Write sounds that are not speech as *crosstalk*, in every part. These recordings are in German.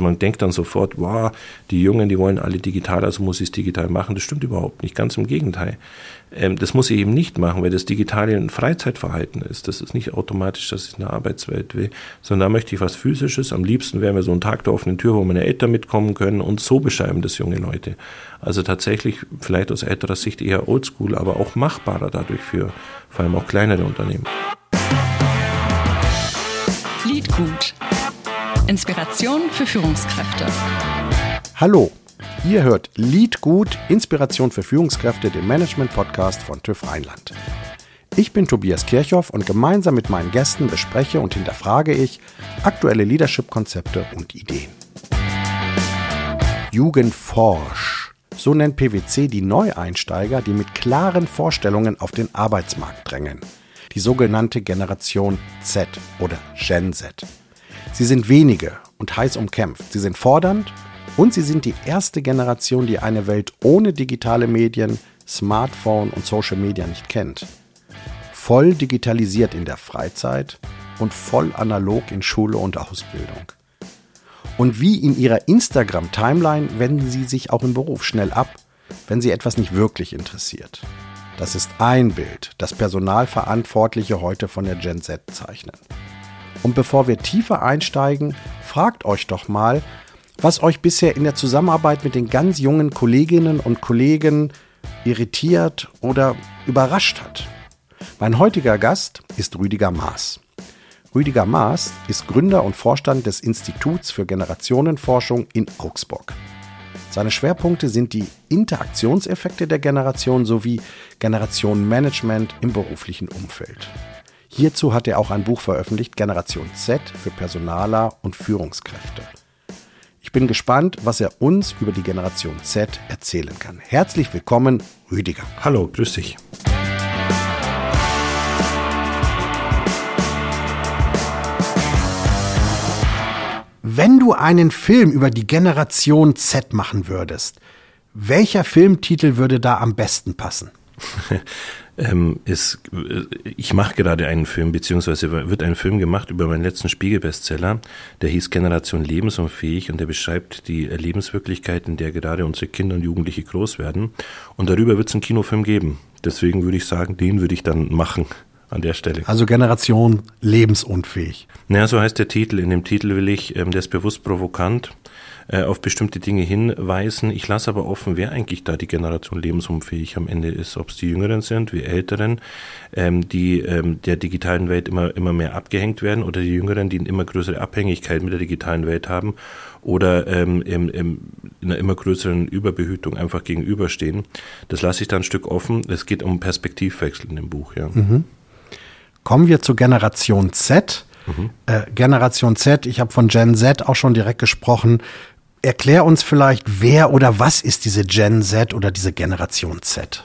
Man denkt dann sofort, wow, die Jungen, die wollen alle digital, also muss ich es digital machen. Das stimmt überhaupt nicht, ganz im Gegenteil. Ähm, das muss ich eben nicht machen, weil das Digitale ein Freizeitverhalten ist. Das ist nicht automatisch, dass ich eine Arbeitswelt will, sondern da möchte ich was Physisches. Am liebsten wären wir so ein Tag der offenen Tür, wo meine Eltern mitkommen können und so beschreiben das junge Leute. Also tatsächlich vielleicht aus älterer Sicht eher oldschool, aber auch machbarer dadurch für vor allem auch kleinere Unternehmen. Liedgut. Inspiration für Führungskräfte. Hallo, ihr hört Liedgut, Inspiration für Führungskräfte, den Management-Podcast von TÜV Rheinland. Ich bin Tobias Kirchhoff und gemeinsam mit meinen Gästen bespreche und hinterfrage ich aktuelle Leadership-Konzepte und Ideen. Jugendforsch. So nennt PwC die Neueinsteiger, die mit klaren Vorstellungen auf den Arbeitsmarkt drängen. Die sogenannte Generation Z oder Gen Z. Sie sind wenige und heiß umkämpft. Sie sind fordernd und sie sind die erste Generation, die eine Welt ohne digitale Medien, Smartphone und Social Media nicht kennt. Voll digitalisiert in der Freizeit und voll analog in Schule und Ausbildung. Und wie in ihrer Instagram-Timeline wenden sie sich auch im Beruf schnell ab, wenn sie etwas nicht wirklich interessiert. Das ist ein Bild, das Personalverantwortliche heute von der Gen Z zeichnen. Und bevor wir tiefer einsteigen, fragt euch doch mal, was euch bisher in der Zusammenarbeit mit den ganz jungen Kolleginnen und Kollegen irritiert oder überrascht hat. Mein heutiger Gast ist Rüdiger Maas. Rüdiger Maas ist Gründer und Vorstand des Instituts für Generationenforschung in Augsburg. Seine Schwerpunkte sind die Interaktionseffekte der Generation sowie Generationenmanagement im beruflichen Umfeld. Hierzu hat er auch ein Buch veröffentlicht, Generation Z für Personaler und Führungskräfte. Ich bin gespannt, was er uns über die Generation Z erzählen kann. Herzlich willkommen, Rüdiger. Hallo, grüß dich. Wenn du einen Film über die Generation Z machen würdest, welcher Filmtitel würde da am besten passen? *laughs* ähm, ist, äh, ich mache gerade einen Film, beziehungsweise wird ein Film gemacht über meinen letzten Spiegelbestseller, der hieß Generation lebensunfähig und der beschreibt die Lebenswirklichkeit, in der gerade unsere Kinder und Jugendliche groß werden. Und darüber wird es einen Kinofilm geben. Deswegen würde ich sagen, den würde ich dann machen an der Stelle. Also Generation lebensunfähig. Naja, so heißt der Titel. In dem Titel will ich, ähm, der ist bewusst provokant, äh, auf bestimmte Dinge hinweisen. Ich lasse aber offen, wer eigentlich da die Generation lebensunfähig am Ende ist. Ob es die Jüngeren sind, wie Älteren, ähm, die ähm, der digitalen Welt immer, immer mehr abgehängt werden oder die Jüngeren, die eine immer größere Abhängigkeit mit der digitalen Welt haben oder ähm, im, im, in einer immer größeren Überbehütung einfach gegenüberstehen. Das lasse ich da ein Stück offen. Es geht um Perspektivwechsel in dem Buch, ja. Mhm. Kommen wir zu Generation Z. Mhm. Äh, Generation Z, ich habe von Gen Z auch schon direkt gesprochen. Erklär uns vielleicht, wer oder was ist diese Gen Z oder diese Generation Z?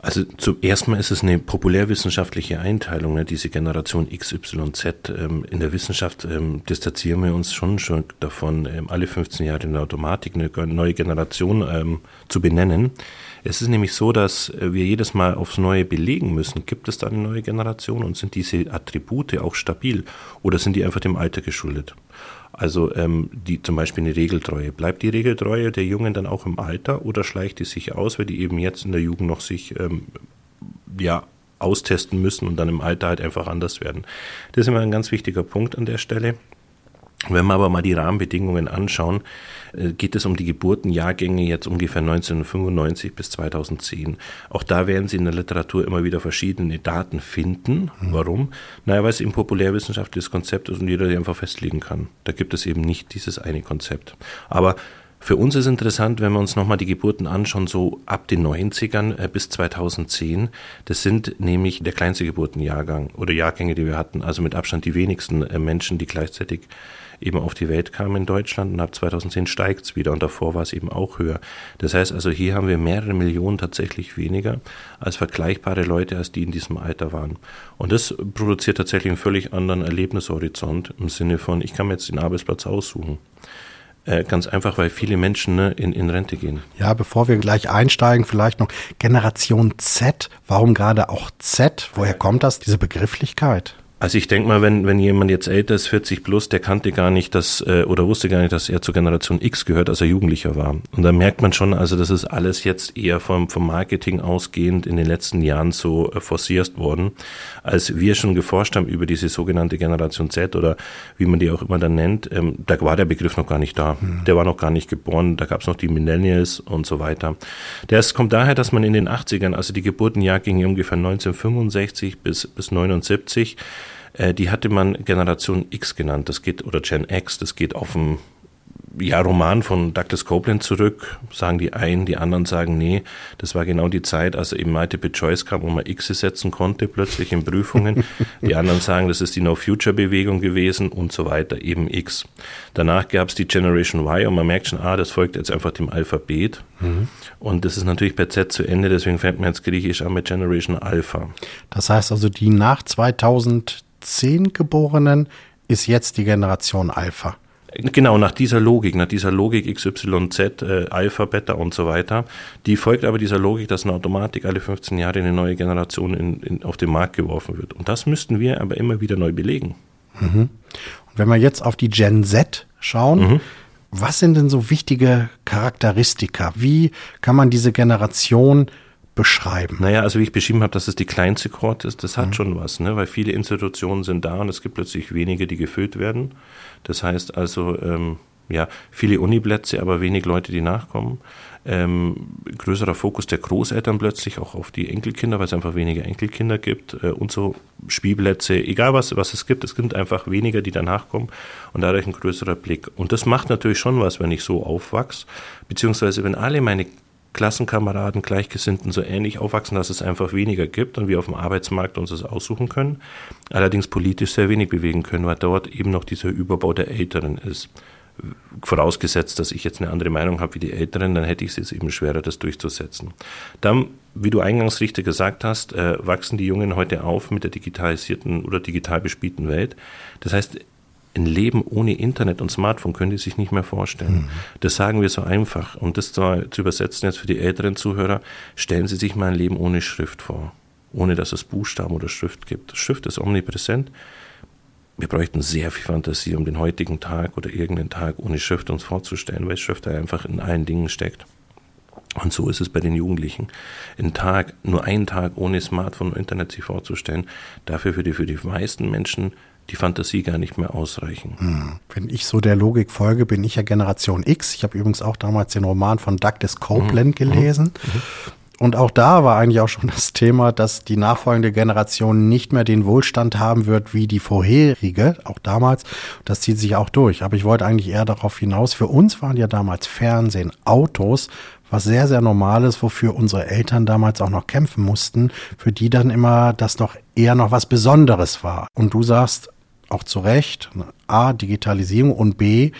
Also zuerst mal ist es eine populärwissenschaftliche Einteilung, ne, diese Generation XYZ. Ähm, in der Wissenschaft ähm, distanzieren wir uns schon, schon davon, ähm, alle 15 Jahre in der Automatik eine neue Generation ähm, zu benennen. Es ist nämlich so, dass äh, wir jedes Mal aufs Neue belegen müssen, gibt es da eine neue Generation und sind diese Attribute auch stabil oder sind die einfach dem Alter geschuldet? Also ähm, die zum Beispiel eine Regeltreue. Bleibt die Regeltreue der Jungen dann auch im Alter oder schleicht die sich aus, weil die eben jetzt in der Jugend noch sich ähm, ja austesten müssen und dann im Alter halt einfach anders werden. Das ist immer ein ganz wichtiger Punkt an der Stelle. Wenn wir aber mal die Rahmenbedingungen anschauen, äh, geht es um die Geburtenjahrgänge jetzt ungefähr 1995 bis 2010. Auch da werden Sie in der Literatur immer wieder verschiedene Daten finden. Mhm. Warum? Naja, weil es eben populärwissenschaftliches Konzept ist und jeder die einfach festlegen kann. Da gibt es eben nicht dieses eine Konzept. Aber für uns ist interessant, wenn wir uns nochmal die Geburten anschauen, so ab den 90ern äh, bis 2010. Das sind nämlich der kleinste Geburtenjahrgang oder Jahrgänge, die wir hatten. Also mit Abstand die wenigsten äh, Menschen, die gleichzeitig eben auf die Welt kam in Deutschland und ab 2010 steigt es wieder und davor war es eben auch höher. Das heißt also, hier haben wir mehrere Millionen tatsächlich weniger als vergleichbare Leute, als die in diesem Alter waren. Und das produziert tatsächlich einen völlig anderen Erlebnishorizont im Sinne von, ich kann mir jetzt den Arbeitsplatz aussuchen. Äh, ganz einfach, weil viele Menschen ne, in, in Rente gehen. Ja, bevor wir gleich einsteigen, vielleicht noch Generation Z. Warum gerade auch Z? Woher kommt das, diese Begrifflichkeit? Also ich denke mal, wenn, wenn jemand jetzt älter ist, 40 plus, der kannte gar nicht, dass äh, oder wusste gar nicht, dass er zur Generation X gehört, als er Jugendlicher war. Und da merkt man schon, also das ist alles jetzt eher vom, vom Marketing ausgehend in den letzten Jahren so äh, forciert worden. Als wir schon geforscht haben über diese sogenannte Generation Z oder wie man die auch immer dann nennt, ähm, da war der Begriff noch gar nicht da. Mhm. Der war noch gar nicht geboren. Da gab es noch die Millennials und so weiter. Das kommt daher, dass man in den 80ern, also die Geburtenjahr ging ungefähr 1965 bis, bis 79, äh, die hatte man Generation X genannt, das geht, oder Gen X, das geht auf ein ja, Roman von Douglas Copeland zurück, sagen die einen, die anderen sagen, nee, das war genau die Zeit, als eben Multiple Choice kam, wo man X setzen konnte, plötzlich in Prüfungen. *laughs* die anderen sagen, das ist die No-Future-Bewegung gewesen und so weiter, eben X. Danach gab es die Generation Y und man merkt schon, ah, das folgt jetzt einfach dem Alphabet. Mhm. Und das ist natürlich bei Z zu Ende, deswegen fängt man jetzt griechisch an mit Generation Alpha. Das heißt also, die nach 2000 2010 Geborenen ist jetzt die Generation Alpha. Genau, nach dieser Logik, nach dieser Logik XYZ, äh, Alpha, Beta und so weiter, die folgt aber dieser Logik, dass in Automatik alle 15 Jahre eine neue Generation in, in, auf den Markt geworfen wird. Und das müssten wir aber immer wieder neu belegen. Mhm. Und wenn wir jetzt auf die Gen Z schauen, mhm. was sind denn so wichtige Charakteristika? Wie kann man diese Generation beschreiben? Naja, also wie ich beschrieben habe, dass es die kleinste Kohorte ist, das hat mhm. schon was, ne? weil viele Institutionen sind da und es gibt plötzlich wenige, die gefüllt werden. Das heißt also, ähm, ja, viele Uniplätze, aber wenig Leute, die nachkommen. Ähm, größerer Fokus der Großeltern plötzlich auch auf die Enkelkinder, weil es einfach weniger Enkelkinder gibt äh, und so Spielplätze, egal was, was es gibt, es gibt einfach weniger, die danach kommen und dadurch ein größerer Blick. Und das macht natürlich schon was, wenn ich so aufwachse, beziehungsweise wenn alle meine Klassenkameraden, Gleichgesinnten so ähnlich aufwachsen, dass es einfach weniger gibt und wir auf dem Arbeitsmarkt uns das aussuchen können, allerdings politisch sehr wenig bewegen können, weil dort eben noch dieser Überbau der Älteren ist. Vorausgesetzt, dass ich jetzt eine andere Meinung habe wie die Älteren, dann hätte ich es jetzt eben schwerer, das durchzusetzen. Dann, wie du eingangs richtig gesagt hast, äh, wachsen die Jungen heute auf mit der digitalisierten oder digital bespielten Welt. Das heißt, ein Leben ohne Internet und Smartphone können die sich nicht mehr vorstellen. Mhm. Das sagen wir so einfach. Um das zu übersetzen jetzt für die älteren Zuhörer, stellen Sie sich mal ein Leben ohne Schrift vor. Ohne dass es Buchstaben oder Schrift gibt. Schrift ist omnipräsent. Wir bräuchten sehr viel Fantasie, um den heutigen Tag oder irgendeinen Tag ohne Schrift uns vorzustellen, weil Schrift einfach in allen Dingen steckt. Und so ist es bei den Jugendlichen. Ein Tag, nur einen Tag ohne Smartphone und Internet sich vorzustellen, dafür für die, für die meisten Menschen die Fantasie gar nicht mehr ausreichen. Hm. Wenn ich so der Logik folge, bin ich ja Generation X. Ich habe übrigens auch damals den Roman von Douglas Copeland mhm. gelesen. Mhm. Und auch da war eigentlich auch schon das Thema, dass die nachfolgende Generation nicht mehr den Wohlstand haben wird wie die vorherige, auch damals. Das zieht sich auch durch. Aber ich wollte eigentlich eher darauf hinaus, für uns waren ja damals Fernsehen, Autos, was sehr, sehr normal ist, wofür unsere Eltern damals auch noch kämpfen mussten, für die dann immer das doch eher noch was Besonderes war. Und du sagst, auch zu Recht, A, Digitalisierung und B,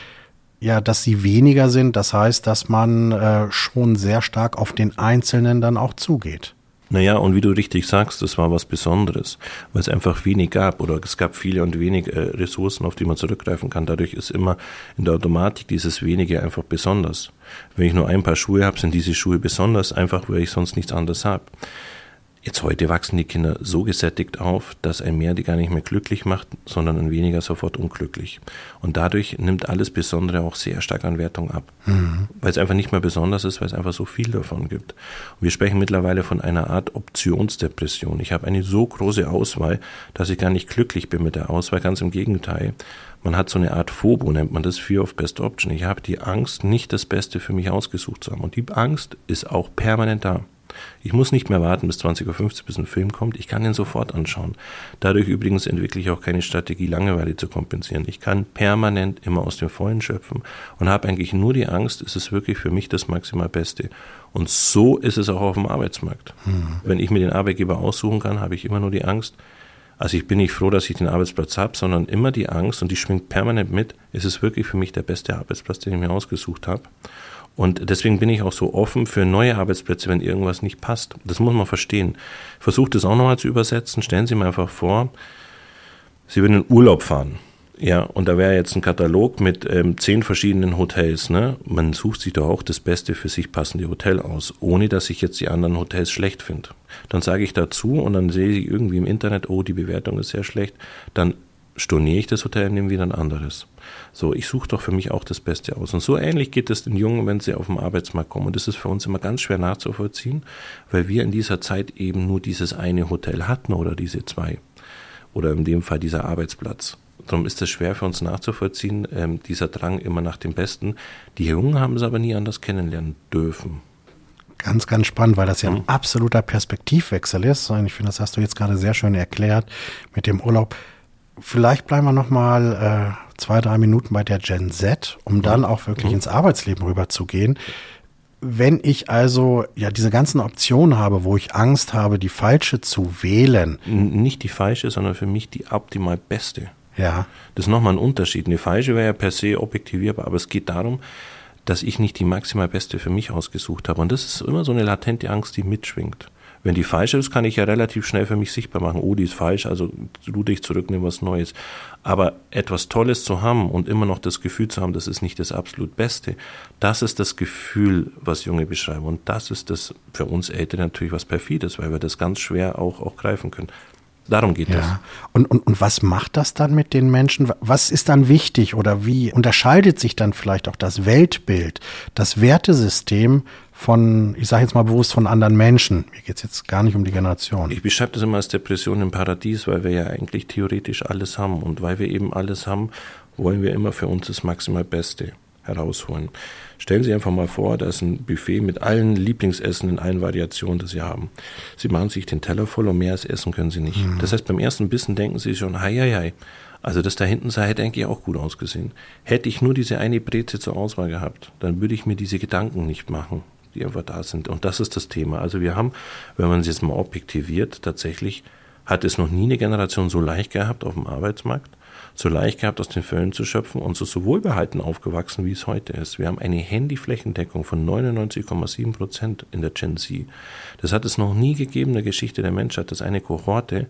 ja, dass sie weniger sind. Das heißt, dass man äh, schon sehr stark auf den Einzelnen dann auch zugeht. Naja, und wie du richtig sagst, das war was Besonderes, weil es einfach wenig gab oder es gab viele und wenig äh, Ressourcen, auf die man zurückgreifen kann. Dadurch ist immer in der Automatik dieses wenige einfach besonders. Wenn ich nur ein paar Schuhe habe, sind diese Schuhe besonders, einfach weil ich sonst nichts anderes habe. Jetzt heute wachsen die Kinder so gesättigt auf, dass ein mehr die gar nicht mehr glücklich macht, sondern ein weniger sofort unglücklich. Und dadurch nimmt alles Besondere auch sehr stark an Wertung ab. Mhm. Weil es einfach nicht mehr besonders ist, weil es einfach so viel davon gibt. Und wir sprechen mittlerweile von einer Art Optionsdepression. Ich habe eine so große Auswahl, dass ich gar nicht glücklich bin mit der Auswahl. Ganz im Gegenteil. Man hat so eine Art Phobo, nennt man das Fear of Best Option. Ich habe die Angst, nicht das Beste für mich ausgesucht zu haben. Und die Angst ist auch permanent da. Ich muss nicht mehr warten bis 20.50 Uhr, bis ein Film kommt. Ich kann ihn sofort anschauen. Dadurch übrigens entwickle ich auch keine Strategie, Langeweile zu kompensieren. Ich kann permanent immer aus dem Vollen schöpfen und habe eigentlich nur die Angst, ist es wirklich für mich das maximal Beste. Und so ist es auch auf dem Arbeitsmarkt. Mhm. Wenn ich mir den Arbeitgeber aussuchen kann, habe ich immer nur die Angst, also ich bin nicht froh, dass ich den Arbeitsplatz habe, sondern immer die Angst und die schwingt permanent mit, ist es wirklich für mich der beste Arbeitsplatz, den ich mir ausgesucht habe. Und deswegen bin ich auch so offen für neue Arbeitsplätze, wenn irgendwas nicht passt. Das muss man verstehen. Versucht es auch nochmal zu übersetzen. Stellen Sie mir einfach vor, Sie würden in Urlaub fahren. Ja, und da wäre jetzt ein Katalog mit ähm, zehn verschiedenen Hotels. Ne? Man sucht sich doch auch das Beste für sich passende Hotel aus, ohne dass ich jetzt die anderen Hotels schlecht finde. Dann sage ich dazu und dann sehe ich irgendwie im Internet, oh, die Bewertung ist sehr schlecht. Dann storniere ich das Hotel und nehme wieder ein anderes. So, ich suche doch für mich auch das Beste aus. Und so ähnlich geht es den Jungen, wenn sie auf den Arbeitsmarkt kommen. Und das ist für uns immer ganz schwer nachzuvollziehen, weil wir in dieser Zeit eben nur dieses eine Hotel hatten oder diese zwei. Oder in dem Fall dieser Arbeitsplatz. Darum ist es schwer für uns nachzuvollziehen, ähm, dieser Drang immer nach dem Besten. Die Jungen haben es aber nie anders kennenlernen dürfen. Ganz, ganz spannend, weil das ja ein mhm. absoluter Perspektivwechsel ist. Und ich finde, das hast du jetzt gerade sehr schön erklärt mit dem Urlaub. Vielleicht bleiben wir noch mal äh, zwei, drei Minuten bei der Gen Z, um dann auch wirklich mhm. ins Arbeitsleben rüberzugehen. Wenn ich also ja diese ganzen Optionen habe, wo ich Angst habe, die falsche zu wählen. Nicht die falsche, sondern für mich die optimal beste. Ja. Das ist nochmal ein Unterschied. Eine falsche wäre ja per se objektivierbar, aber es geht darum, dass ich nicht die maximal beste für mich ausgesucht habe. Und das ist immer so eine latente Angst, die mitschwingt. Wenn die falsche ist, kann ich ja relativ schnell für mich sichtbar machen, oh, die ist falsch, also du dich zurück, nimm was Neues. Aber etwas Tolles zu haben und immer noch das Gefühl zu haben, das ist nicht das absolut Beste, das ist das Gefühl, was Junge beschreiben. Und das ist das für uns Ältere natürlich was Perfides, weil wir das ganz schwer auch, auch greifen können. Darum geht ja. es. Und, und, und was macht das dann mit den Menschen? Was ist dann wichtig oder wie unterscheidet sich dann vielleicht auch das Weltbild, das Wertesystem von, ich sage jetzt mal bewusst, von anderen Menschen? Mir geht es jetzt gar nicht um die Generation. Ich beschreibe das immer als Depression im Paradies, weil wir ja eigentlich theoretisch alles haben. Und weil wir eben alles haben, wollen wir immer für uns das maximal Beste herausholen. Stellen Sie einfach mal vor, da ist ein Buffet mit allen Lieblingsessen in allen Variationen, die Sie haben. Sie machen sich den Teller voll und mehr als essen können Sie nicht. Mhm. Das heißt, beim ersten Bissen denken Sie schon, hei, hei, hei. Also das da hinten sei hätte eigentlich auch gut ausgesehen. Hätte ich nur diese eine Breze zur Auswahl gehabt, dann würde ich mir diese Gedanken nicht machen, die einfach da sind. Und das ist das Thema. Also wir haben, wenn man es jetzt mal objektiviert, tatsächlich hat es noch nie eine Generation so leicht gehabt auf dem Arbeitsmarkt so leicht gehabt, aus den Fällen zu schöpfen und so, so wohlbehalten aufgewachsen, wie es heute ist. Wir haben eine Handyflächendeckung von 99,7 Prozent in der Gen Z. Das hat es noch nie gegeben in der Geschichte der Menschheit, dass eine Kohorte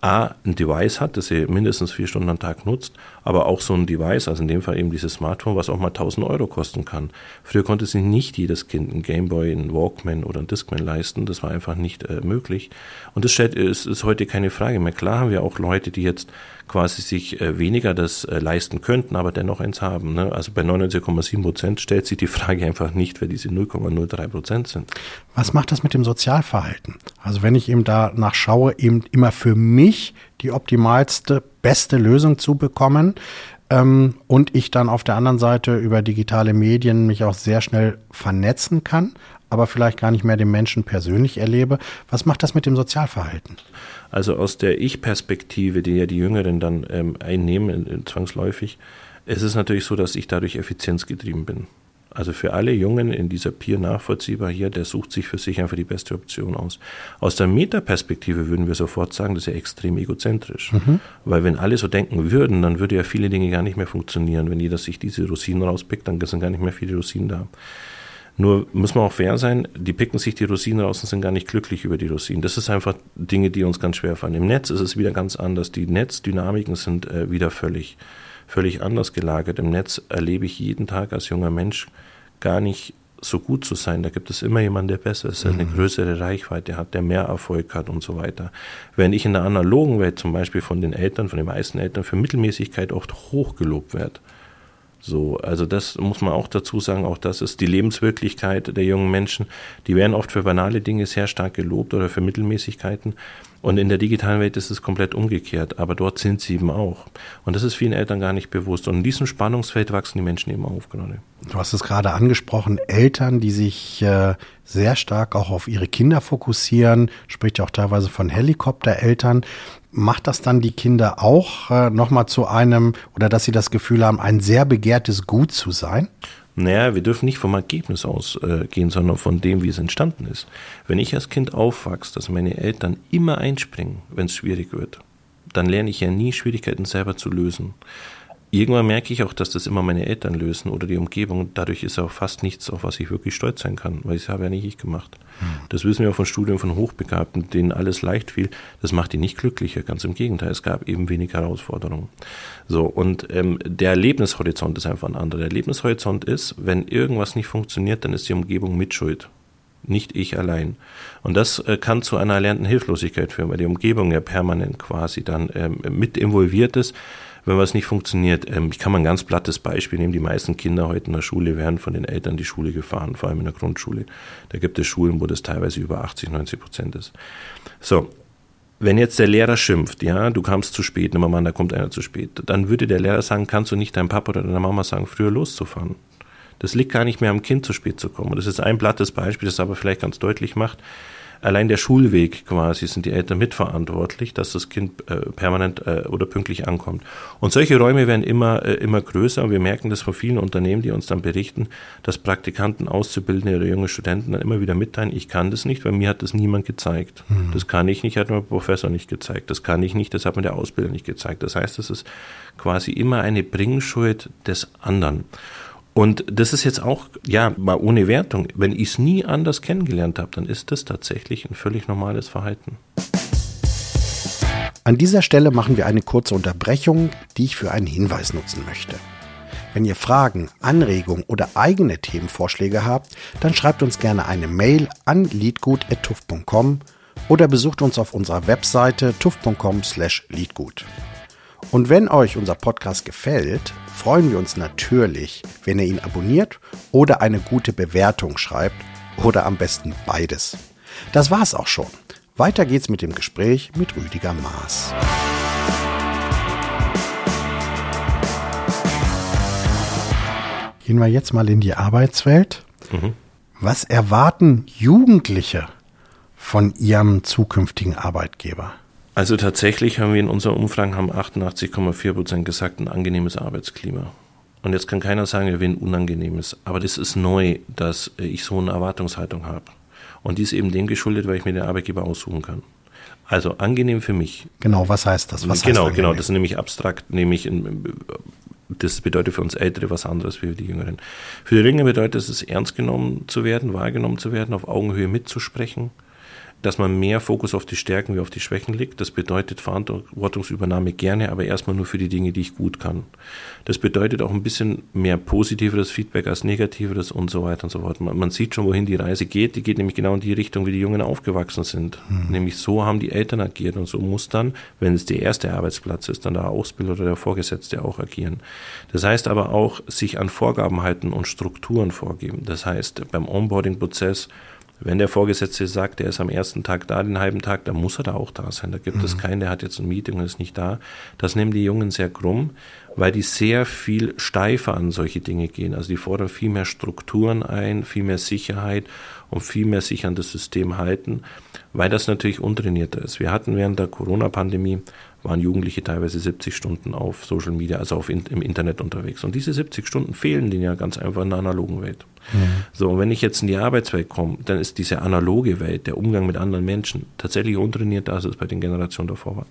A, ein Device hat, das sie mindestens vier Stunden am Tag nutzt, aber auch so ein Device, also in dem Fall eben dieses Smartphone, was auch mal 1000 Euro kosten kann. Früher konnte sich nicht jedes Kind ein Gameboy, ein Walkman oder ein Discman leisten, das war einfach nicht äh, möglich. Und das stellt, ist, ist heute keine Frage mehr. Klar haben wir auch Leute, die jetzt quasi sich äh, weniger das äh, leisten könnten, aber dennoch eins haben. Ne? Also bei 99,7 Prozent stellt sich die Frage einfach nicht, wer diese 0,03 Prozent sind. Was macht das mit dem Sozialverhalten? Also wenn ich eben danach schaue, eben immer für mich die optimalste, beste Lösung zu bekommen, ähm, und ich dann auf der anderen Seite über digitale Medien mich auch sehr schnell vernetzen kann, aber vielleicht gar nicht mehr den Menschen persönlich erlebe. Was macht das mit dem Sozialverhalten? Also aus der Ich-Perspektive, die ja die Jüngeren dann ähm, einnehmen, äh, zwangsläufig, es ist natürlich so, dass ich dadurch effizienzgetrieben bin. Also für alle Jungen in dieser Peer nachvollziehbar hier, der sucht sich für sich einfach die beste Option aus. Aus der Metaperspektive würden wir sofort sagen, das ist ja extrem egozentrisch. Mhm. Weil wenn alle so denken würden, dann würde ja viele Dinge gar nicht mehr funktionieren. Wenn jeder sich diese Rosinen rauspickt, dann sind gar nicht mehr viele Rosinen da. Nur muss man auch fair sein, die picken sich die Rosinen raus und sind gar nicht glücklich über die Rosinen. Das ist einfach Dinge, die uns ganz schwer fallen. Im Netz ist es wieder ganz anders. Die Netzdynamiken sind äh, wieder völlig, völlig anders gelagert. Im Netz erlebe ich jeden Tag als junger Mensch gar nicht so gut zu sein. Da gibt es immer jemanden, der besser ist, der eine mhm. größere Reichweite hat, der mehr Erfolg hat und so weiter. Wenn ich in der analogen Welt zum Beispiel von den Eltern, von den meisten Eltern für Mittelmäßigkeit oft hochgelobt werde, so, also das muss man auch dazu sagen, auch das ist die Lebenswirklichkeit der jungen Menschen. Die werden oft für banale Dinge sehr stark gelobt oder für Mittelmäßigkeiten. Und in der digitalen Welt ist es komplett umgekehrt, aber dort sind sie eben auch. Und das ist vielen Eltern gar nicht bewusst. Und in diesem Spannungsfeld wachsen die Menschen eben auf gerade. Du hast es gerade angesprochen, Eltern, die sich äh, sehr stark auch auf ihre Kinder fokussieren, spricht ja auch teilweise von Helikoptereltern macht das dann die Kinder auch äh, nochmal zu einem, oder dass sie das Gefühl haben, ein sehr begehrtes Gut zu sein? Naja, wir dürfen nicht vom Ergebnis ausgehen, äh, sondern von dem, wie es entstanden ist. Wenn ich als Kind aufwachse, dass meine Eltern immer einspringen, wenn es schwierig wird, dann lerne ich ja nie Schwierigkeiten selber zu lösen. Irgendwann merke ich auch, dass das immer meine Eltern lösen oder die Umgebung. Dadurch ist auch fast nichts, auf was ich wirklich stolz sein kann, weil das habe ja nicht ich gemacht. Hm. Das wissen wir auch von Studien von Hochbegabten, denen alles leicht fiel. Das macht die nicht glücklicher, ganz im Gegenteil. Es gab eben wenig Herausforderungen. So, und ähm, der Erlebnishorizont ist einfach ein anderer. Der Erlebnishorizont ist, wenn irgendwas nicht funktioniert, dann ist die Umgebung mitschuld nicht ich allein. Und das äh, kann zu einer erlernten Hilflosigkeit führen, weil die Umgebung ja permanent quasi dann ähm, mit involviert ist wenn was nicht funktioniert. Ähm, ich kann mal ein ganz plattes Beispiel nehmen. Die meisten Kinder heute in der Schule werden von den Eltern die Schule gefahren, vor allem in der Grundschule. Da gibt es Schulen, wo das teilweise über 80, 90 Prozent ist. So. Wenn jetzt der Lehrer schimpft, ja, du kamst zu spät, nimm mal da kommt einer zu spät, dann würde der Lehrer sagen, kannst du nicht deinem Papa oder deiner Mama sagen, früher loszufahren. Das liegt gar nicht mehr am Kind, zu spät zu kommen. Und das ist ein plattes Beispiel, das aber vielleicht ganz deutlich macht, allein der Schulweg quasi sind die Eltern mitverantwortlich, dass das Kind äh, permanent äh, oder pünktlich ankommt. Und solche Räume werden immer, äh, immer größer und wir merken das von vielen Unternehmen, die uns dann berichten, dass Praktikanten, Auszubildende oder junge Studenten dann immer wieder mitteilen, ich kann das nicht, weil mir hat das niemand gezeigt. Mhm. Das kann ich nicht, hat mir der Professor nicht gezeigt. Das kann ich nicht, das hat mir der Ausbilder nicht gezeigt. Das heißt, das ist quasi immer eine Bringschuld des anderen. Und das ist jetzt auch, ja, mal ohne Wertung. Wenn ich es nie anders kennengelernt habe, dann ist das tatsächlich ein völlig normales Verhalten. An dieser Stelle machen wir eine kurze Unterbrechung, die ich für einen Hinweis nutzen möchte. Wenn ihr Fragen, Anregungen oder eigene Themenvorschläge habt, dann schreibt uns gerne eine Mail an liedgut.tuff.com oder besucht uns auf unserer Webseite tuff.com/liedgut. Und wenn euch unser Podcast gefällt, freuen wir uns natürlich, wenn ihr ihn abonniert oder eine gute Bewertung schreibt oder am besten beides. Das war's auch schon. Weiter geht's mit dem Gespräch mit Rüdiger Maas. Gehen wir jetzt mal in die Arbeitswelt. Mhm. Was erwarten Jugendliche von ihrem zukünftigen Arbeitgeber? Also tatsächlich haben wir in unserer Umfrage haben 88,4 Prozent gesagt, ein angenehmes Arbeitsklima. Und jetzt kann keiner sagen, wir will ein unangenehmes. Aber das ist neu, dass ich so eine Erwartungshaltung habe. Und die ist eben dem geschuldet, weil ich mir den Arbeitgeber aussuchen kann. Also angenehm für mich. Genau, was heißt das? Was genau, heißt genau. Das ist nämlich abstrakt, nämlich das bedeutet für uns Ältere was anderes wie für die Jüngeren. Für die Jüngeren bedeutet es, ernst genommen zu werden, wahrgenommen zu werden, auf Augenhöhe mitzusprechen dass man mehr Fokus auf die Stärken wie auf die Schwächen legt. Das bedeutet Verantwortungsübernahme gerne, aber erstmal nur für die Dinge, die ich gut kann. Das bedeutet auch ein bisschen mehr positiveres Feedback als negativeres und so weiter und so fort. Man, man sieht schon, wohin die Reise geht. Die geht nämlich genau in die Richtung, wie die Jungen aufgewachsen sind. Mhm. Nämlich so haben die Eltern agiert und so muss dann, wenn es der erste Arbeitsplatz ist, dann der Ausbilder oder der Vorgesetzte auch agieren. Das heißt aber auch, sich an Vorgaben halten und Strukturen vorgeben. Das heißt, beim Onboarding-Prozess wenn der Vorgesetzte sagt, er ist am ersten Tag da, den halben Tag, dann muss er da auch da sein. Da gibt mhm. es keinen, der hat jetzt ein Meeting und ist nicht da. Das nehmen die Jungen sehr krumm, weil die sehr viel steifer an solche Dinge gehen. Also die fordern viel mehr Strukturen ein, viel mehr Sicherheit und viel mehr sich an das System halten, weil das natürlich untrainierter ist. Wir hatten während der Corona-Pandemie waren Jugendliche teilweise 70 Stunden auf Social Media, also auf in, im Internet unterwegs. Und diese 70 Stunden fehlen denen ja ganz einfach in der analogen Welt. Mhm. So, und wenn ich jetzt in die Arbeitswelt komme, dann ist diese analoge Welt, der Umgang mit anderen Menschen, tatsächlich untrainiert, als es bei den Generationen davor war.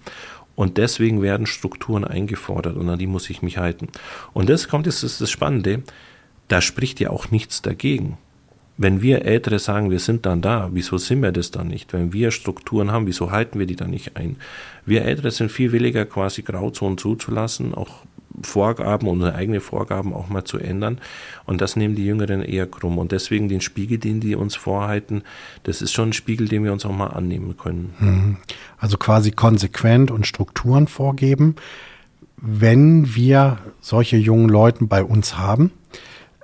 Und deswegen werden Strukturen eingefordert und an die muss ich mich halten. Und das kommt jetzt, das ist das Spannende, da spricht ja auch nichts dagegen. Wenn wir Ältere sagen, wir sind dann da, wieso sind wir das dann nicht? Wenn wir Strukturen haben, wieso halten wir die dann nicht ein? Wir Ältere sind viel williger, quasi Grauzonen zuzulassen, auch Vorgaben, unsere eigenen Vorgaben auch mal zu ändern. Und das nehmen die Jüngeren eher krumm. Und deswegen den Spiegel, den die uns vorhalten, das ist schon ein Spiegel, den wir uns auch mal annehmen können. Mhm. Also quasi konsequent und Strukturen vorgeben. Wenn wir solche jungen Leuten bei uns haben,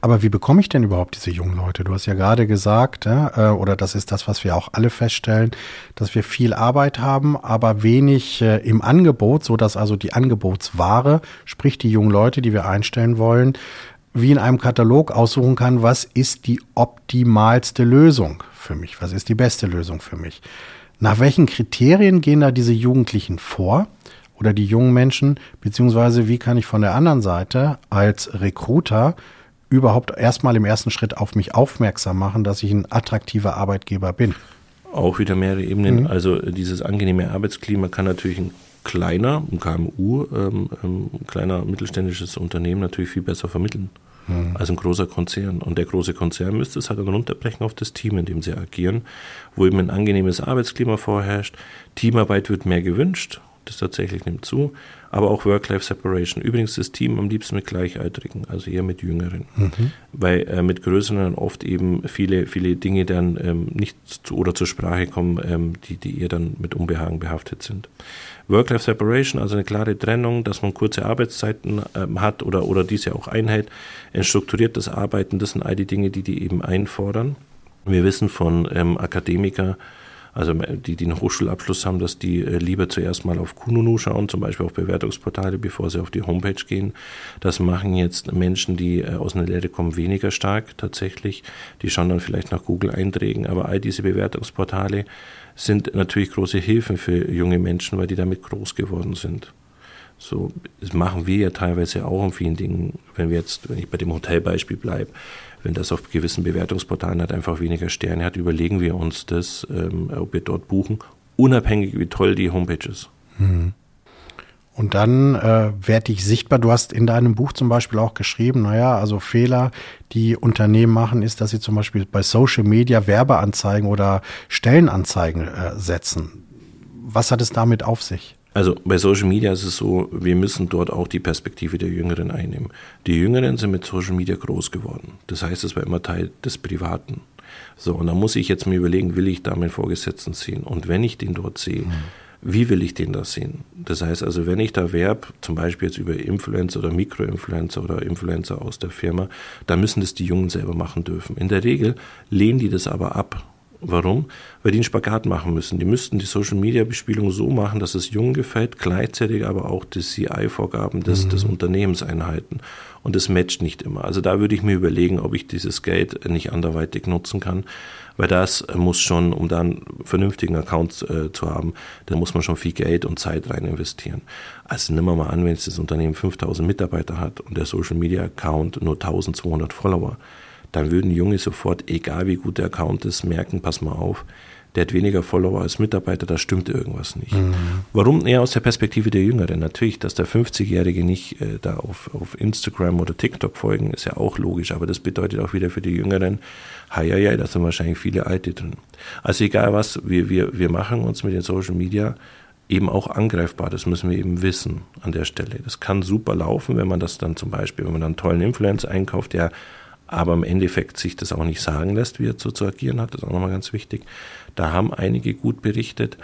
aber wie bekomme ich denn überhaupt diese jungen Leute? Du hast ja gerade gesagt, äh, oder das ist das, was wir auch alle feststellen, dass wir viel Arbeit haben, aber wenig äh, im Angebot, so dass also die Angebotsware, sprich die jungen Leute, die wir einstellen wollen, wie in einem Katalog aussuchen kann, was ist die optimalste Lösung für mich? Was ist die beste Lösung für mich? Nach welchen Kriterien gehen da diese Jugendlichen vor? Oder die jungen Menschen, beziehungsweise wie kann ich von der anderen Seite als Recruiter überhaupt erstmal im ersten Schritt auf mich aufmerksam machen, dass ich ein attraktiver Arbeitgeber bin? Auch wieder mehrere Ebenen. Mhm. Also dieses angenehme Arbeitsklima kann natürlich ein kleiner, ein KMU, ähm, ähm, ein kleiner mittelständisches Unternehmen natürlich viel besser vermitteln mhm. als ein großer Konzern. Und der große Konzern müsste es halt dann runterbrechen auf das Team, in dem sie agieren, wo eben ein angenehmes Arbeitsklima vorherrscht. Teamarbeit wird mehr gewünscht, das tatsächlich nimmt zu aber auch Work-Life-Separation. Übrigens das Team am liebsten mit Gleichaltrigen, also eher mit Jüngeren, mhm. weil äh, mit Größeren oft eben viele, viele Dinge dann ähm, nicht zu, oder zur Sprache kommen, ähm, die, die eher dann mit Unbehagen behaftet sind. Work-Life-Separation, also eine klare Trennung, dass man kurze Arbeitszeiten ähm, hat oder, oder diese auch einhält, ein strukturiertes Arbeiten, das sind all die Dinge, die die eben einfordern. Wir wissen von ähm, Akademiker, also die, die einen Hochschulabschluss haben, dass die äh, lieber zuerst mal auf Kununu schauen, zum Beispiel auf Bewertungsportale, bevor sie auf die Homepage gehen. Das machen jetzt Menschen, die äh, aus einer Lehre kommen, weniger stark tatsächlich. Die schauen dann vielleicht nach Google-Einträgen, aber all diese Bewertungsportale sind natürlich große Hilfen für junge Menschen, weil die damit groß geworden sind. So, das machen wir ja teilweise auch in vielen Dingen, wenn wir jetzt, wenn ich bei dem Hotelbeispiel bleibe, wenn das auf gewissen Bewertungsportalen halt einfach weniger Sterne hat, überlegen wir uns das, ähm, ob wir dort buchen, unabhängig wie toll die Homepage ist. Mhm. Und dann äh, werde ich sichtbar. Du hast in deinem Buch zum Beispiel auch geschrieben, naja, also Fehler, die Unternehmen machen, ist, dass sie zum Beispiel bei Social Media Werbeanzeigen oder Stellenanzeigen äh, setzen. Was hat es damit auf sich? Also bei Social Media ist es so, wir müssen dort auch die Perspektive der Jüngeren einnehmen. Die Jüngeren sind mit Social Media groß geworden. Das heißt, es war immer Teil des Privaten. So, und da muss ich jetzt mir überlegen, will ich da meinen Vorgesetzten sehen? Und wenn ich den dort sehe, mhm. wie will ich den da sehen? Das heißt also, wenn ich da werb, zum Beispiel jetzt über Influencer oder Mikroinfluencer oder Influencer aus der Firma, dann müssen das die Jungen selber machen dürfen. In der Regel lehnen die das aber ab Warum? Weil die einen Spagat machen müssen. Die müssten die Social Media Bespielung so machen, dass es jungen gefällt, gleichzeitig aber auch die CI-Vorgaben des, mhm. des Unternehmens einhalten. Und das matcht nicht immer. Also da würde ich mir überlegen, ob ich dieses Geld nicht anderweitig nutzen kann. Weil das muss schon, um da einen vernünftigen Account äh, zu haben, da muss man schon viel Geld und Zeit rein investieren. Also nehmen wir mal an, wenn jetzt das Unternehmen 5000 Mitarbeiter hat und der Social Media Account nur 1200 Follower dann würden Junge sofort, egal wie gut der Account ist, merken, pass mal auf, der hat weniger Follower als Mitarbeiter, da stimmt irgendwas nicht. Mhm. Warum? Eher aus der Perspektive der Jüngeren. Natürlich, dass der 50-Jährige nicht äh, da auf, auf Instagram oder TikTok folgen, ist ja auch logisch, aber das bedeutet auch wieder für die Jüngeren, ja, ja, da sind wahrscheinlich viele Alte drin. Also egal was, wir, wir, wir machen uns mit den Social Media eben auch angreifbar. Das müssen wir eben wissen an der Stelle. Das kann super laufen, wenn man das dann zum Beispiel, wenn man dann einen tollen Influencer einkauft, der aber im Endeffekt sich das auch nicht sagen lässt, wie er so zu agieren hat. Das ist auch nochmal ganz wichtig. Da haben einige gut berichtet.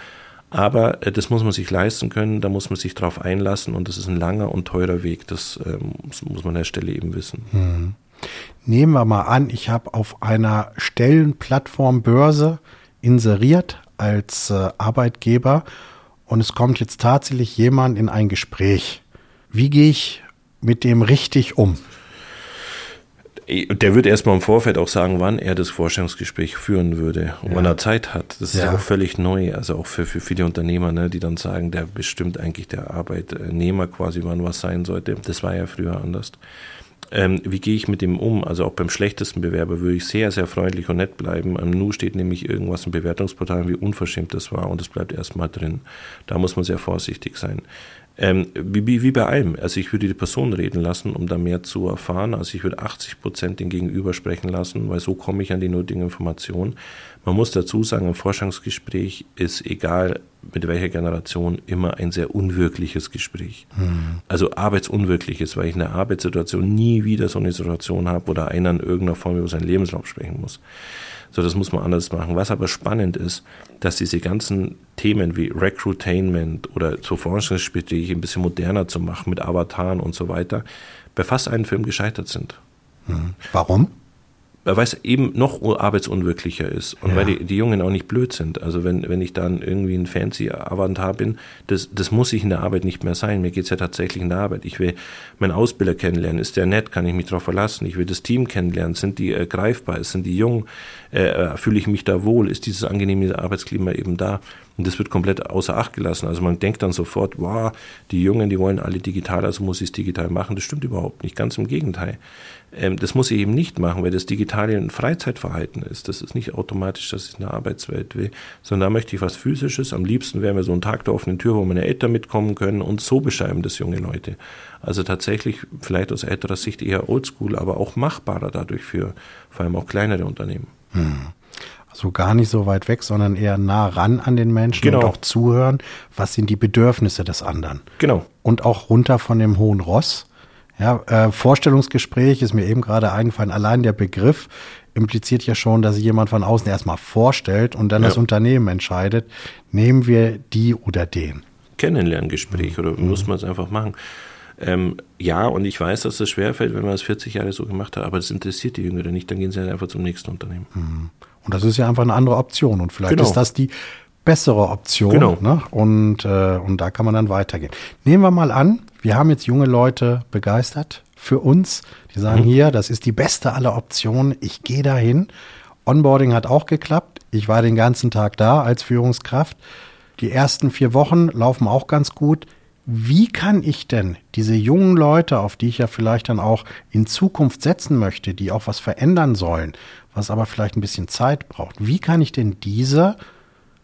Aber äh, das muss man sich leisten können, da muss man sich drauf einlassen und das ist ein langer und teurer Weg. Das, ähm, muss man an der Stelle eben wissen. Hm. Nehmen wir mal an, ich habe auf einer Stellenplattform Börse inseriert als äh, Arbeitgeber und es kommt jetzt tatsächlich jemand in ein Gespräch. Wie gehe ich mit dem richtig um? Der wird erstmal im Vorfeld auch sagen, wann er das Vorstellungsgespräch führen würde und ja. wann er Zeit hat. Das ist ja. auch völlig neu, also auch für, für viele Unternehmer, ne, die dann sagen, der bestimmt eigentlich der Arbeitnehmer quasi, wann was sein sollte. Das war ja früher anders. Ähm, wie gehe ich mit dem um? Also auch beim schlechtesten Bewerber würde ich sehr, sehr freundlich und nett bleiben. Am Nu steht nämlich irgendwas im Bewertungsportal, wie unverschämt das war und es bleibt erstmal drin. Da muss man sehr vorsichtig sein. Ähm, wie, wie bei allem. Also ich würde die Person reden lassen, um da mehr zu erfahren. Also ich würde 80 Prozent den Gegenüber sprechen lassen, weil so komme ich an die nötigen Informationen. Man muss dazu sagen, ein Forschungsgespräch ist egal mit welcher Generation immer ein sehr unwirkliches Gespräch. Mhm. Also arbeitsunwirkliches, weil ich in der Arbeitssituation nie wieder so eine Situation habe oder einer in irgendeiner Form über seinen Lebenslauf sprechen muss. So, das muss man anders machen. Was aber spannend ist, dass diese ganzen Themen wie Recruitainment oder so Forschungsgespräche ein bisschen moderner zu machen mit Avataren und so weiter, bei fast allen Filmen gescheitert sind. Hm. Warum? Weil es eben noch arbeitsunwirklicher ist und ja. weil die, die Jungen auch nicht blöd sind. Also wenn, wenn ich dann irgendwie ein fancy Avatar bin, das, das muss ich in der Arbeit nicht mehr sein. Mir geht's ja tatsächlich in der Arbeit. Ich will meinen Ausbilder kennenlernen. Ist der nett? Kann ich mich darauf verlassen? Ich will das Team kennenlernen. Sind die äh, greifbar? Sind die jung? Äh, äh, Fühle ich mich da wohl? Ist dieses angenehme Arbeitsklima eben da? Und das wird komplett außer Acht gelassen. Also man denkt dann sofort, wow, die Jungen, die wollen alle digital, also muss ich es digital machen. Das stimmt überhaupt nicht. Ganz im Gegenteil. Ähm, das muss ich eben nicht machen, weil das Digitale ein Freizeitverhalten ist. Das ist nicht automatisch, dass ich eine Arbeitswelt will, sondern da möchte ich was Physisches. Am liebsten wäre mir so ein Tag der offenen Tür, wo meine Eltern mitkommen können und so beschreiben das junge Leute. Also tatsächlich vielleicht aus älterer Sicht eher oldschool, aber auch machbarer dadurch für vor allem auch kleinere Unternehmen. Hm. Also gar nicht so weit weg, sondern eher nah ran an den Menschen genau. und auch zuhören, was sind die Bedürfnisse des anderen. Genau. Und auch runter von dem hohen Ross ja, äh, Vorstellungsgespräch ist mir eben gerade eingefallen. Allein der Begriff impliziert ja schon, dass sich jemand von außen erstmal vorstellt und dann ja. das Unternehmen entscheidet, nehmen wir die oder den. Kennenlerngespräch mhm. oder muss man es einfach machen. Ähm, ja, und ich weiß, dass das schwerfällt, wenn man es 40 Jahre so gemacht hat, aber das interessiert die Jüngeren nicht, dann gehen sie halt einfach zum nächsten Unternehmen. Mhm. Und das ist ja einfach eine andere Option und vielleicht genau. ist das die bessere Option. Genau. Ne? Und, äh, und da kann man dann weitergehen. Nehmen wir mal an, wir haben jetzt junge Leute begeistert für uns. Die sagen mhm. hier, das ist die beste aller Optionen. Ich gehe dahin. Onboarding hat auch geklappt. Ich war den ganzen Tag da als Führungskraft. Die ersten vier Wochen laufen auch ganz gut. Wie kann ich denn diese jungen Leute, auf die ich ja vielleicht dann auch in Zukunft setzen möchte, die auch was verändern sollen, was aber vielleicht ein bisschen Zeit braucht, wie kann ich denn diese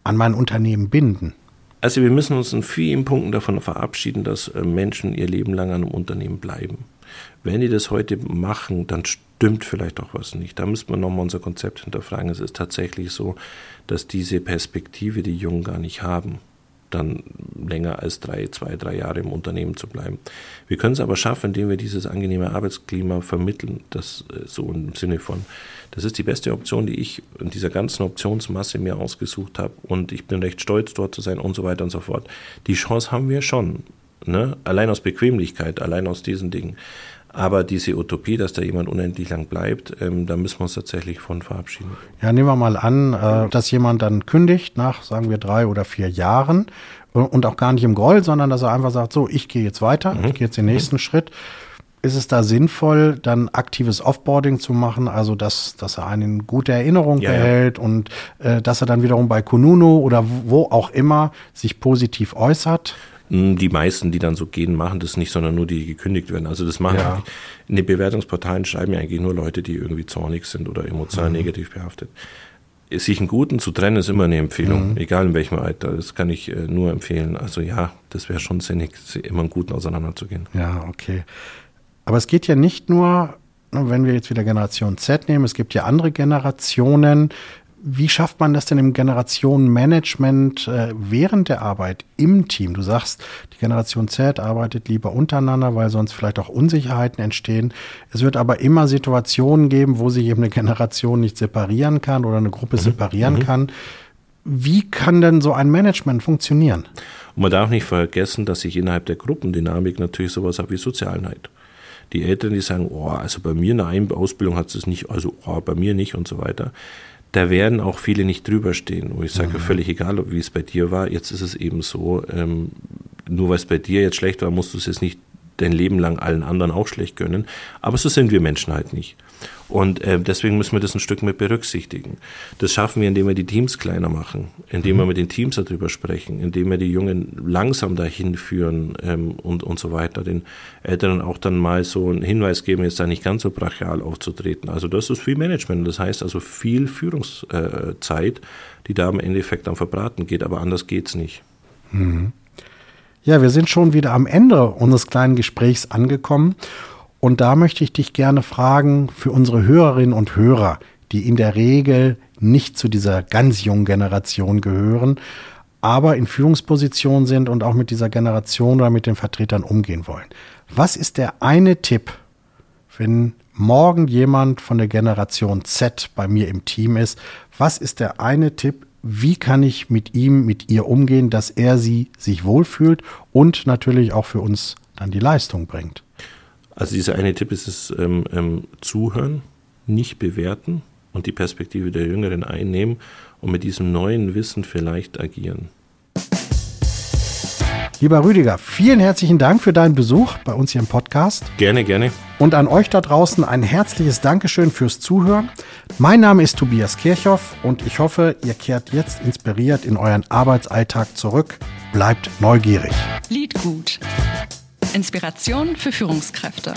an mein Unternehmen binden? Also wir müssen uns in vielen Punkten davon verabschieden, dass äh, Menschen ihr Leben lang an einem Unternehmen bleiben. Wenn die das heute machen, dann stimmt vielleicht auch was nicht. Da müsste man nochmal unser Konzept hinterfragen. Es ist tatsächlich so, dass diese Perspektive die Jungen gar nicht haben dann länger als drei, zwei, drei Jahre im Unternehmen zu bleiben. Wir können es aber schaffen, indem wir dieses angenehme Arbeitsklima vermitteln, das äh, so im Sinne von, das ist die beste Option, die ich in dieser ganzen Optionsmasse mir ausgesucht habe und ich bin recht stolz, dort zu sein und so weiter und so fort. Die Chance haben wir schon, ne? allein aus Bequemlichkeit, allein aus diesen Dingen. Aber diese Utopie, dass da jemand unendlich lang bleibt, ähm, da müssen wir uns tatsächlich von verabschieden. Ja, nehmen wir mal an, äh, dass jemand dann kündigt nach, sagen wir, drei oder vier Jahren und auch gar nicht im Groll, sondern dass er einfach sagt, so, ich gehe jetzt weiter, mhm. ich gehe jetzt den nächsten mhm. Schritt. Ist es da sinnvoll, dann aktives Offboarding zu machen, also dass, dass er eine gute Erinnerung ja, behält ja. und äh, dass er dann wiederum bei Kununu oder wo auch immer sich positiv äußert? Die meisten, die dann so gehen, machen das nicht, sondern nur die, die gekündigt werden. Also das machen ja. in den Bewertungsportalen schreiben ja eigentlich nur Leute, die irgendwie zornig sind oder emotional mhm. negativ behaftet. Sich einen Guten zu trennen, ist immer eine Empfehlung, mhm. egal in welchem Alter. Das kann ich äh, nur empfehlen. Also ja, das wäre schon sinnig, immer einen Guten auseinanderzugehen. Ja, okay. Aber es geht ja nicht nur, wenn wir jetzt wieder Generation Z nehmen, es gibt ja andere Generationen, wie schafft man das denn im Generationenmanagement äh, während der Arbeit im Team? Du sagst, die Generation Z arbeitet lieber untereinander, weil sonst vielleicht auch Unsicherheiten entstehen. Es wird aber immer Situationen geben, wo sich eben eine Generation nicht separieren kann oder eine Gruppe mhm. separieren mhm. kann. Wie kann denn so ein Management funktionieren? Und man darf nicht vergessen, dass sich innerhalb der Gruppendynamik natürlich sowas hat wie Sozialheit die Eltern, die sagen, oh, also bei mir in der Ausbildung hat es nicht, also oh, bei mir nicht und so weiter da werden auch viele nicht drüber stehen, wo ich sage, mhm. völlig egal, wie es bei dir war, jetzt ist es eben so, ähm, nur weil es bei dir jetzt schlecht war, musst du es jetzt nicht dein Leben lang allen anderen auch schlecht gönnen. Aber so sind wir Menschen halt nicht. Und äh, deswegen müssen wir das ein Stück mit berücksichtigen. Das schaffen wir, indem wir die Teams kleiner machen, indem mhm. wir mit den Teams darüber sprechen, indem wir die Jungen langsam dahin führen ähm, und, und so weiter, den Eltern auch dann mal so einen Hinweis geben, jetzt da nicht ganz so brachial aufzutreten. Also das ist viel Management, das heißt also viel Führungszeit, die da im Endeffekt am Verbraten geht, aber anders geht's nicht. Mhm. Ja, wir sind schon wieder am Ende unseres kleinen Gesprächs angekommen. Und da möchte ich dich gerne fragen, für unsere Hörerinnen und Hörer, die in der Regel nicht zu dieser ganz jungen Generation gehören, aber in Führungspositionen sind und auch mit dieser Generation oder mit den Vertretern umgehen wollen. Was ist der eine Tipp, wenn morgen jemand von der Generation Z bei mir im Team ist? Was ist der eine Tipp, wie kann ich mit ihm, mit ihr umgehen, dass er sie sich wohlfühlt und natürlich auch für uns dann die Leistung bringt. Also dieser eine Tipp ist es, ähm, ähm, zuhören, nicht bewerten und die Perspektive der Jüngeren einnehmen und mit diesem neuen Wissen vielleicht agieren. Lieber Rüdiger, vielen herzlichen Dank für deinen Besuch bei uns hier im Podcast. Gerne, gerne. Und an euch da draußen ein herzliches Dankeschön fürs Zuhören. Mein Name ist Tobias Kirchhoff und ich hoffe, ihr kehrt jetzt inspiriert in euren Arbeitsalltag zurück. Bleibt neugierig. Liedgut. Inspiration für Führungskräfte.